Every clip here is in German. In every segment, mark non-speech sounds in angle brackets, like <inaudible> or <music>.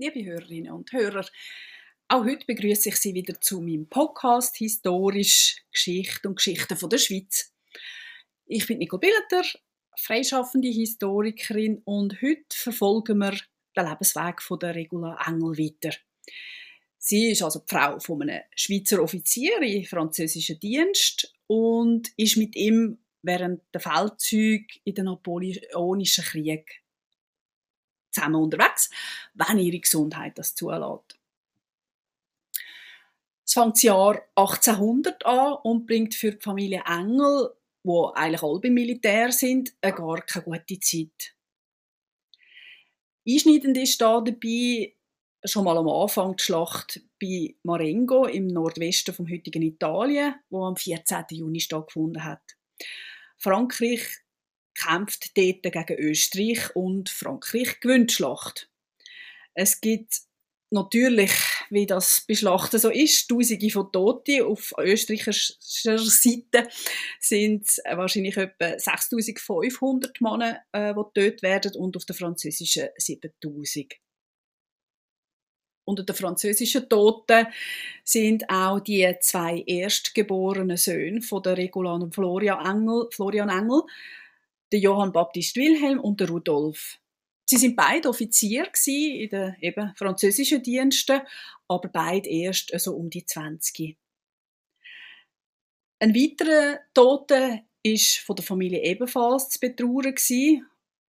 Liebe Hörerinnen und Hörer, auch heute begrüße ich Sie wieder zu meinem Podcast Historisch Geschichte und Geschichten von der Schweiz. Ich bin Nicole Billeter, freischaffende Historikerin und heute verfolgen wir den Lebensweg von der Regula Engel weiter. Sie ist also die Frau von einem Schweizer Offizier im französischen Dienst und ist mit ihm während der Feldzüge in den Napoleonischen Krieg zusammen unterwegs, wenn ihre Gesundheit das zulässt. Es fängt das Jahr 1800 an und bringt für die Familie Engel, wo eigentlich alle beim Militär sind, eine gar keine gute Zeit. Einschneidend ist da dabei schon mal am Anfang die Schlacht bei Marengo im Nordwesten vom heutigen Italien, wo am 14. Juni stattgefunden hat. Frankreich kämpft dort gegen Österreich und Frankreich gewinnt Schlacht. Es gibt natürlich, wie das bei Schlachten so ist, Tausende von Toten. Auf österreichischer Seite sind es wahrscheinlich etwa 6500 Männer, äh, die getötet werden, und auf der französischen 7000. Unter den französischen Toten sind auch die zwei erstgeborenen Söhne von der Regulan und Florian Engel, Florian Engel der Johann Baptist Wilhelm und der Rudolf. Sie sind beide Offizier in den eben französischen Diensten, aber beide erst so um die 20. Ein weiterer Toter ist von der Familie ebenfalls zu betrauern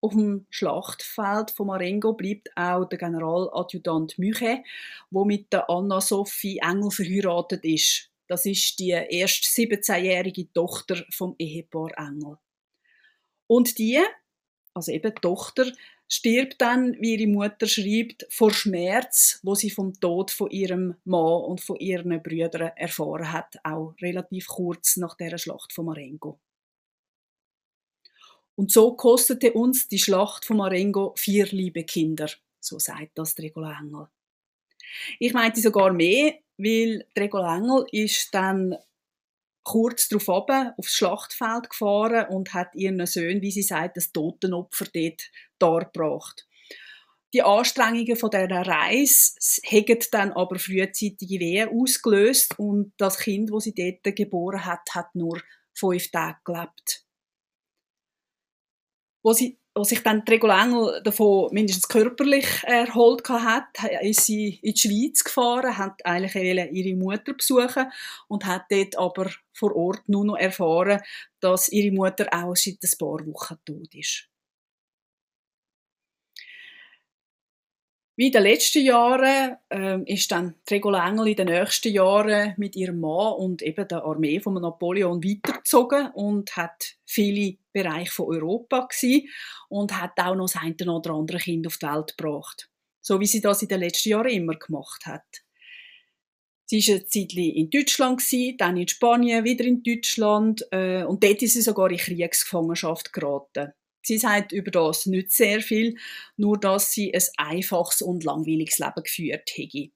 Auf dem Schlachtfeld von Marengo bleibt auch der Generaladjutant Müche, wo mit der Anna Sophie Engel verheiratet ist. Das ist die erst 17-jährige Tochter vom Ehepaar Engel. Und die, also eben die Tochter, stirbt dann, wie ihre Mutter schreibt, vor Schmerz, wo sie vom Tod von ihrem Mann und von ihren Brüdern erfahren hat, auch relativ kurz nach der Schlacht von Marengo. Und so kostete uns die Schlacht von Marengo vier liebe Kinder, so sagt das Regula Engel. Ich meinte sogar mehr, weil Regula Engel ist dann kurz darauf ab, aufs Schlachtfeld gefahren und hat ihren Söhnen, wie sie sagt, das Totenopfer dort dargebracht. Die Anstrengungen von dieser Reise haben dann aber frühzeitige Wehen ausgelöst und das Kind, das sie dort geboren hat, hat nur fünf Tage gelebt. Wo sie als sich dann die Engel davon mindestens körperlich erholt hat, ist sie in die Schweiz gefahren, hat eigentlich ihre Mutter besuchen und hat dort aber vor Ort nur noch erfahren, dass ihre Mutter auch seit ein paar Wochen tot ist. Wie in den letzten Jahren äh, ist dann Regula Engel in den nächsten Jahren mit ihrem Mann und eben der Armee von Napoleon weitergezogen und hat viele Bereiche von Europa gewesen und hat auch noch das eine oder andere Kind auf die Welt gebracht. So wie sie das in den letzten Jahren immer gemacht hat. Sie war eine Zeit in Deutschland, dann in Spanien, wieder in Deutschland äh, und dort ist sie sogar in Kriegsgefangenschaft geraten. Sie sagt über das nicht sehr viel, nur dass sie ein einfaches und langweiliges Leben geführt hätte.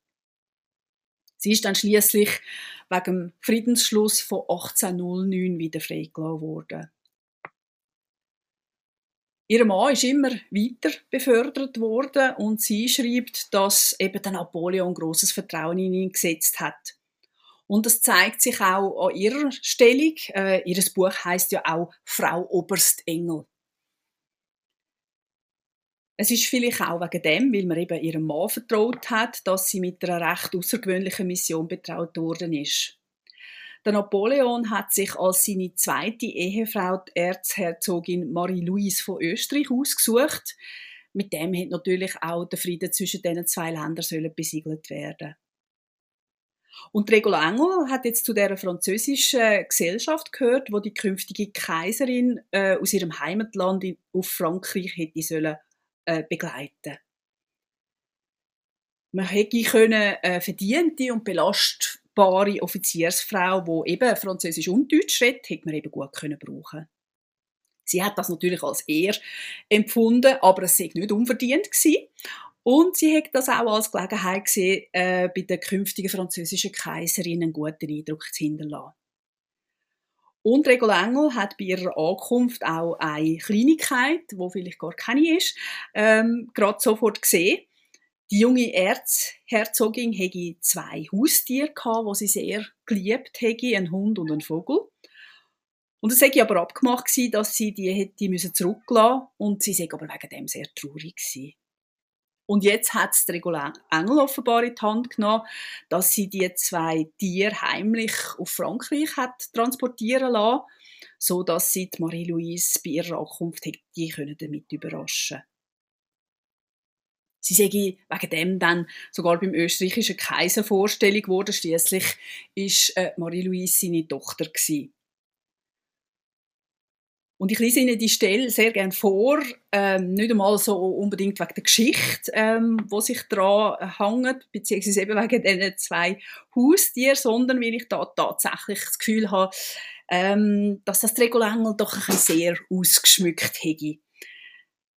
Sie ist dann schließlich wegen dem Friedensschluss von 1809 wieder freigelassen worden. Ihr Mann ist immer weiter befördert worden und sie schreibt, dass eben der Napoleon großes Vertrauen in ihn gesetzt hat. Und das zeigt sich auch an ihrer Stellung. Äh, ihres Buch heißt ja auch Frau Oberst Engel. Es ist vielleicht auch wegen dem, weil man eben ihrem Mann vertraut hat, dass sie mit einer recht außergewöhnlichen Mission betraut worden ist. Der Napoleon hat sich als seine zweite Ehefrau die Erzherzogin Marie-Louise von Österreich ausgesucht. Mit dem hat natürlich auch der Frieden zwischen diesen zwei Ländern besiegelt werden. Und Regula Engel hat jetzt zu der französischen Gesellschaft gehört, wo die künftige Kaiserin äh, aus ihrem Heimatland in, auf Frankreich hätte sollen äh, begleiten. Man hätte können äh, verdiente und belastbare Offiziersfrau, die eben Französisch und Deutsch redet, hätte man eben gut können brauchen. Sie hat das natürlich als Ehr empfunden, aber es sei nicht unverdient gewesen. Und sie hat das auch als Gelegenheit gesehen, äh, bei der künftigen französischen Kaiserin einen guten Eindruck zu hinterlassen. Und Regula Engel hat bei ihrer Ankunft auch eine Kleinigkeit, wo vielleicht gar keine ist, ähm, gerade sofort gesehen. Die junge Erzherzogin hätte zwei Haustiere die sie sehr geliebt hätte, einen Hund und einen Vogel. Und es sei aber abgemacht dass sie die hätte müssen zurücklassen und sie sei aber wegen dem sehr traurig gewesen. Und jetzt hat es Regula Engel offenbar in die Hand genommen, dass sie die zwei Tiere heimlich auf Frankreich hat transportieren lassen, so dass sie Marie-Louise bei ihrer Ankunft hätte damit überraschen können. Sie sei wegen dem dann sogar beim österreichischen Kaiser Vorstellung geworden. Schließlich ist äh, Marie-Louise seine Tochter gewesen. Und ich lese Ihnen die Stelle sehr gerne vor, ähm, nicht einmal so unbedingt wegen der Geschichte, ähm, wo sich daran hängt, beziehungsweise eben wegen diesen zwei Haustieren, sondern weil ich da tatsächlich das Gefühl habe, ähm, dass das Tregolengel doch ein bisschen sehr ausgeschmückt hätte.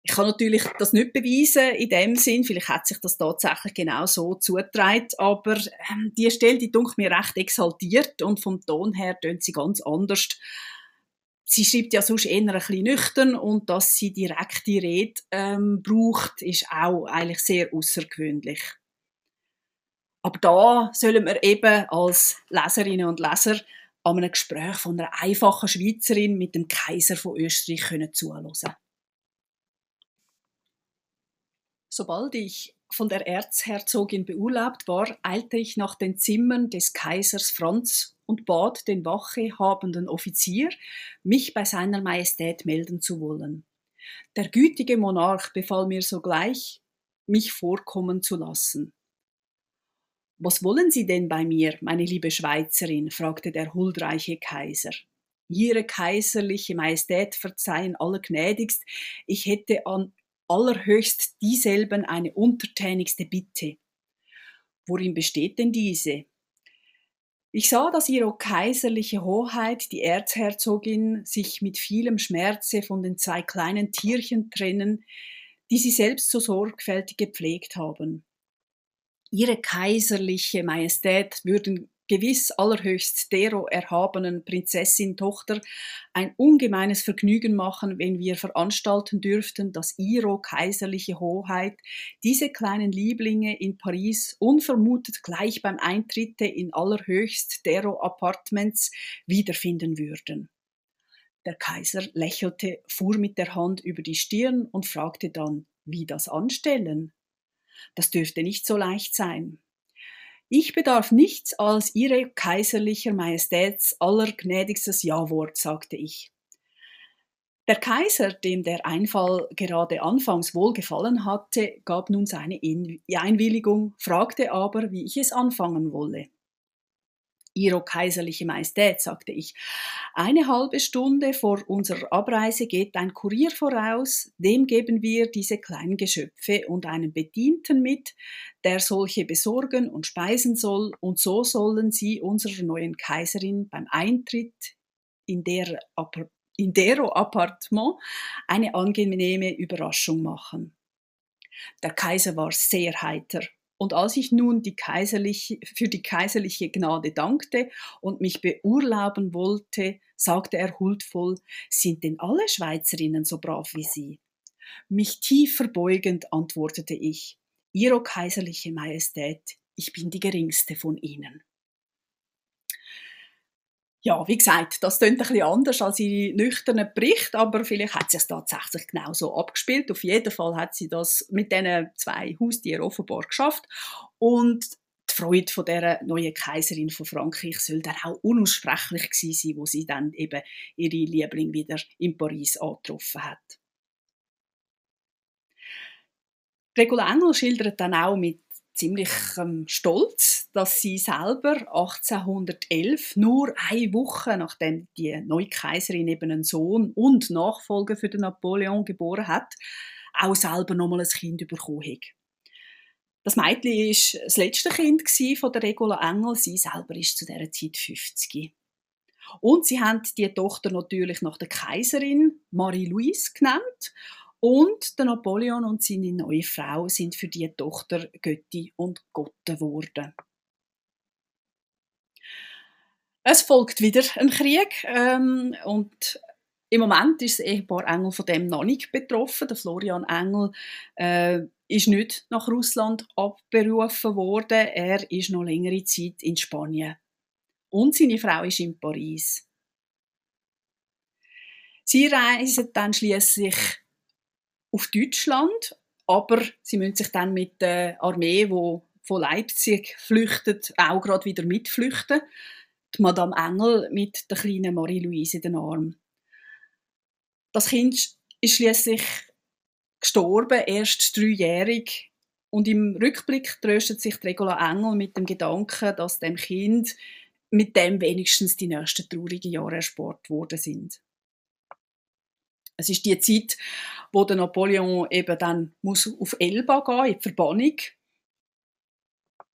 Ich kann natürlich das nicht beweisen in dem Sinn, vielleicht hat sich das tatsächlich genau so zugetragen, aber ähm, die Stelle, die dunkelt mir recht exaltiert und vom Ton her tönt sie ganz anders. Sie schreibt ja sonst eher ein bisschen nüchtern und dass sie direkte Rede ähm, braucht, ist auch eigentlich sehr außergewöhnlich. Aber da sollen wir eben als Leserinnen und Leser an einem Gespräch von einer einfachen Schweizerin mit dem Kaiser von Österreich können zuhören. Sobald ich von der Erzherzogin beurlaubt war, eilte ich nach den Zimmern des Kaisers Franz und bat den wachehabenden Offizier, mich bei seiner Majestät melden zu wollen. Der gütige Monarch befahl mir sogleich, mich vorkommen zu lassen. Was wollen Sie denn bei mir, meine liebe Schweizerin? fragte der huldreiche Kaiser. Ihre kaiserliche Majestät verzeihen allergnädigst, ich hätte an allerhöchst dieselben eine untertänigste Bitte. Worin besteht denn diese? Ich sah, dass ihre kaiserliche Hoheit, die Erzherzogin, sich mit vielem Schmerze von den zwei kleinen Tierchen trennen, die sie selbst so sorgfältig gepflegt haben. Ihre kaiserliche Majestät würden gewiss allerhöchst dero erhabenen Prinzessin Tochter ein ungemeines Vergnügen machen, wenn wir veranstalten dürften, dass ihre kaiserliche Hoheit diese kleinen Lieblinge in Paris unvermutet gleich beim Eintritte in allerhöchst dero Apartments wiederfinden würden. Der Kaiser lächelte, fuhr mit der Hand über die Stirn und fragte dann, wie das anstellen? Das dürfte nicht so leicht sein. Ich bedarf nichts als Ihre kaiserlicher Majestäts allergnädigstes Jawort, sagte ich. Der Kaiser, dem der Einfall gerade anfangs wohlgefallen hatte, gab nun seine Einwilligung, fragte aber, wie ich es anfangen wolle. Ihre kaiserliche Majestät, sagte ich. Eine halbe Stunde vor unserer Abreise geht ein Kurier voraus, dem geben wir diese kleinen Geschöpfe und einen Bedienten mit, der solche besorgen und speisen soll, und so sollen sie unserer neuen Kaiserin beim Eintritt in der in dero Appartement eine angenehme Überraschung machen. Der Kaiser war sehr heiter und als ich nun die kaiserliche, für die kaiserliche Gnade dankte und mich beurlauben wollte, sagte er huldvoll, sind denn alle Schweizerinnen so brav wie Sie? Mich tief verbeugend antwortete ich, Ihre kaiserliche Majestät, ich bin die geringste von Ihnen ja, wie gesagt, das klingt ein bisschen anders als ihre nüchternen Berichte, aber vielleicht hat sie es tatsächlich genau so abgespielt. Auf jeden Fall hat sie das mit diesen zwei Haustieren offenbar geschafft. Und die Freude von der neuen Kaiserin von Frankreich soll dann auch unaussprechlich gewesen sein, wo sie dann eben ihre Liebling wieder in Paris angetroffen hat. Regula schildert dann auch mit ziemlich ähm, stolz, dass sie selber 1811, nur eine Woche nachdem die neue Kaiserin eben einen Sohn und Nachfolger für den Napoleon geboren hat, auch selber nochmal ein Kind bekommen hat. Das Mädchen war das letzte Kind von der Regula Engel. Sie selber ist zu dieser Zeit 50. Und sie haben die Tochter natürlich nach der Kaiserin Marie-Louise genannt. Und der Napoleon und seine neue Frau sind für die Tochter Götti und Gotte geworden. Es folgt wieder ein Krieg ähm, und im Moment ist das Ehepaar Engel von dem noch nicht betroffen. Der Florian Engel äh, ist nicht nach Russland abberufen worden. Er ist noch längere Zeit in Spanien. Und seine Frau ist in Paris. Sie reisen dann schließlich auf Deutschland, aber sie müssen sich dann mit der Armee, wo von Leipzig flüchtet, auch gerade wieder mitflüchten. Die Madame Engel mit der kleinen Marie-Louise in den Arm. Das Kind ist schließlich gestorben, erst dreijährig. Und im Rückblick tröstet sich Regula Engel mit dem Gedanken, dass dem Kind mit dem wenigstens die nächsten traurigen Jahre erspart worden sind. Es ist die Zeit, wo der Napoleon eben dann muss auf Elba gehen, in die Verbannung.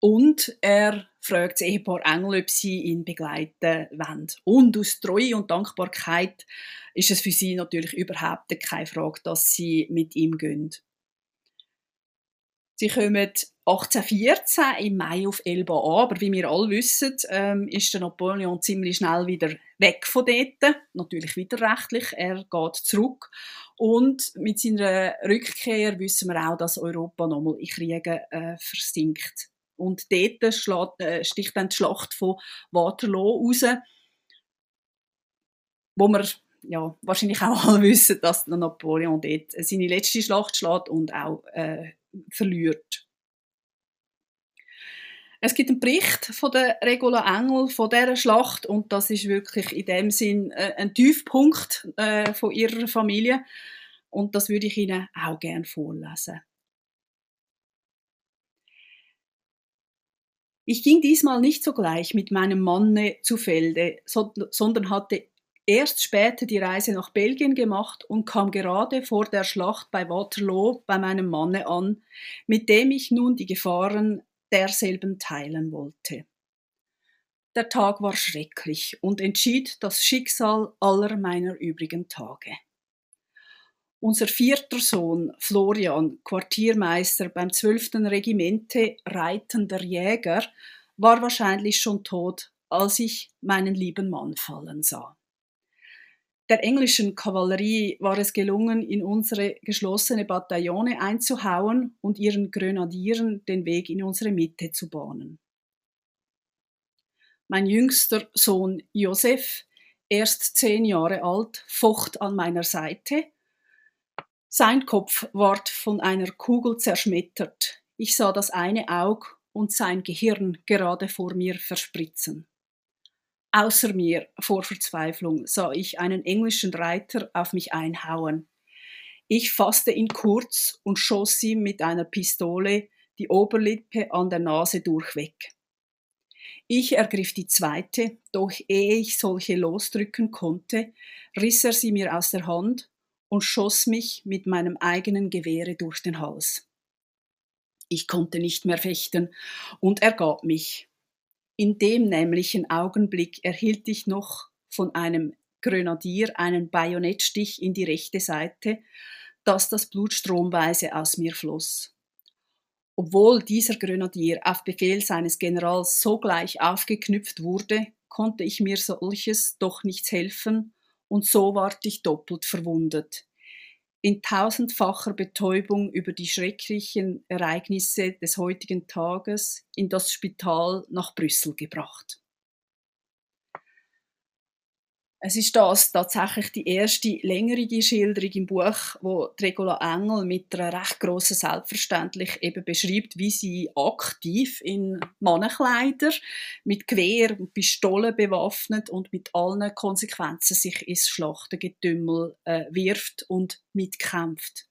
Und er fragt das Ehepaar Engel, ob sie ihn begleiten wollen. Und aus Treue und Dankbarkeit ist es für sie natürlich überhaupt keine Frage, dass sie mit ihm gehen. Sie kommen 1814 im Mai auf Elba an, aber wie wir alle wissen, ähm, ist der Napoleon ziemlich schnell wieder weg von dort, natürlich wieder rechtlich, er geht zurück. Und mit seiner Rückkehr wissen wir auch, dass Europa nochmal in Kriegen äh, versinkt. Und dort schlägt, äh, sticht dann die Schlacht von Waterloo raus, wo wir ja, wahrscheinlich auch alle <laughs> wissen, dass Napoleon dort seine letzte Schlacht schlägt und auch äh, verliert. Es gibt einen Bericht von der Regula Engel von dieser Schlacht und das ist wirklich in dem Sinn äh, ein Tiefpunkt äh, von ihrer Familie und das würde ich Ihnen auch gerne vorlesen. Ich ging diesmal nicht sogleich mit meinem Manne zu Felde, sondern hatte erst später die Reise nach Belgien gemacht und kam gerade vor der Schlacht bei Waterloo bei meinem Manne an, mit dem ich nun die Gefahren derselben teilen wollte. Der Tag war schrecklich und entschied das Schicksal aller meiner übrigen Tage. Unser vierter Sohn, Florian, Quartiermeister beim 12. Regimente reitender Jäger, war wahrscheinlich schon tot, als ich meinen lieben Mann fallen sah. Der englischen Kavallerie war es gelungen, in unsere geschlossene Bataillone einzuhauen und ihren Grenadieren den Weg in unsere Mitte zu bahnen. Mein jüngster Sohn Josef, erst zehn Jahre alt, focht an meiner Seite. Sein Kopf ward von einer Kugel zerschmettert. Ich sah das eine Aug und sein Gehirn gerade vor mir verspritzen. Außer mir vor Verzweiflung sah ich einen englischen Reiter auf mich einhauen. Ich fasste ihn kurz und schoss ihm mit einer Pistole die Oberlippe an der Nase durchweg. Ich ergriff die zweite, doch ehe ich solche losdrücken konnte, riss er sie mir aus der Hand und schoss mich mit meinem eigenen Gewehre durch den Hals. Ich konnte nicht mehr fechten und ergab mich. In dem nämlichen Augenblick erhielt ich noch von einem Grenadier einen Bajonettstich in die rechte Seite, dass das Blut stromweise aus mir floss. Obwohl dieser Grenadier auf Befehl seines Generals sogleich aufgeknüpft wurde, konnte ich mir solches doch nichts helfen, und so ward ich doppelt verwundet in tausendfacher Betäubung über die schrecklichen Ereignisse des heutigen Tages in das Spital nach Brüssel gebracht. Es ist das tatsächlich die erste längere Schilderung im Buch, wo Regula Engel mit einer recht grossen Selbstverständlich eben beschreibt, wie sie aktiv in Mannenkleider mit Gewehr und Pistolen bewaffnet und mit allen Konsequenzen sich ins Schlachtengetümmel äh, wirft und mitkämpft.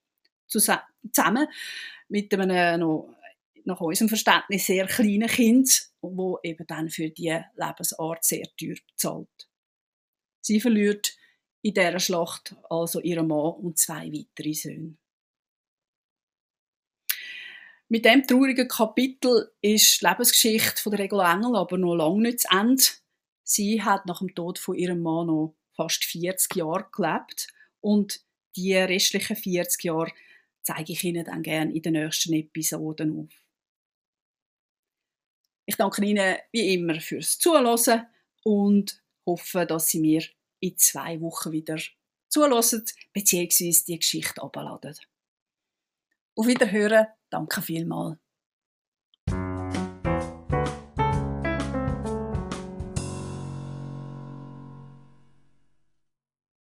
Zusammen mit einem noch nach unserem Verständnis sehr kleinen Kind, wo eben dann für die Lebensart sehr teuer zahlt. Sie verliert in dieser Schlacht also ihren Mann und zwei weitere Söhne. Mit dem traurigen Kapitel ist die Lebensgeschichte von der Regula Engel aber noch lange nicht zu Ende. Sie hat nach dem Tod von ihrem Mann noch fast 40 Jahre gelebt und die restlichen 40 Jahre zeige ich Ihnen dann gerne in den nächsten Episoden auf. Ich danke Ihnen wie immer fürs Zuhören und hoffe, dass Sie mir in zwei Wochen wieder zulassen bzw. die Geschichte abladen. Auf Wiederhören, Danke vielmals.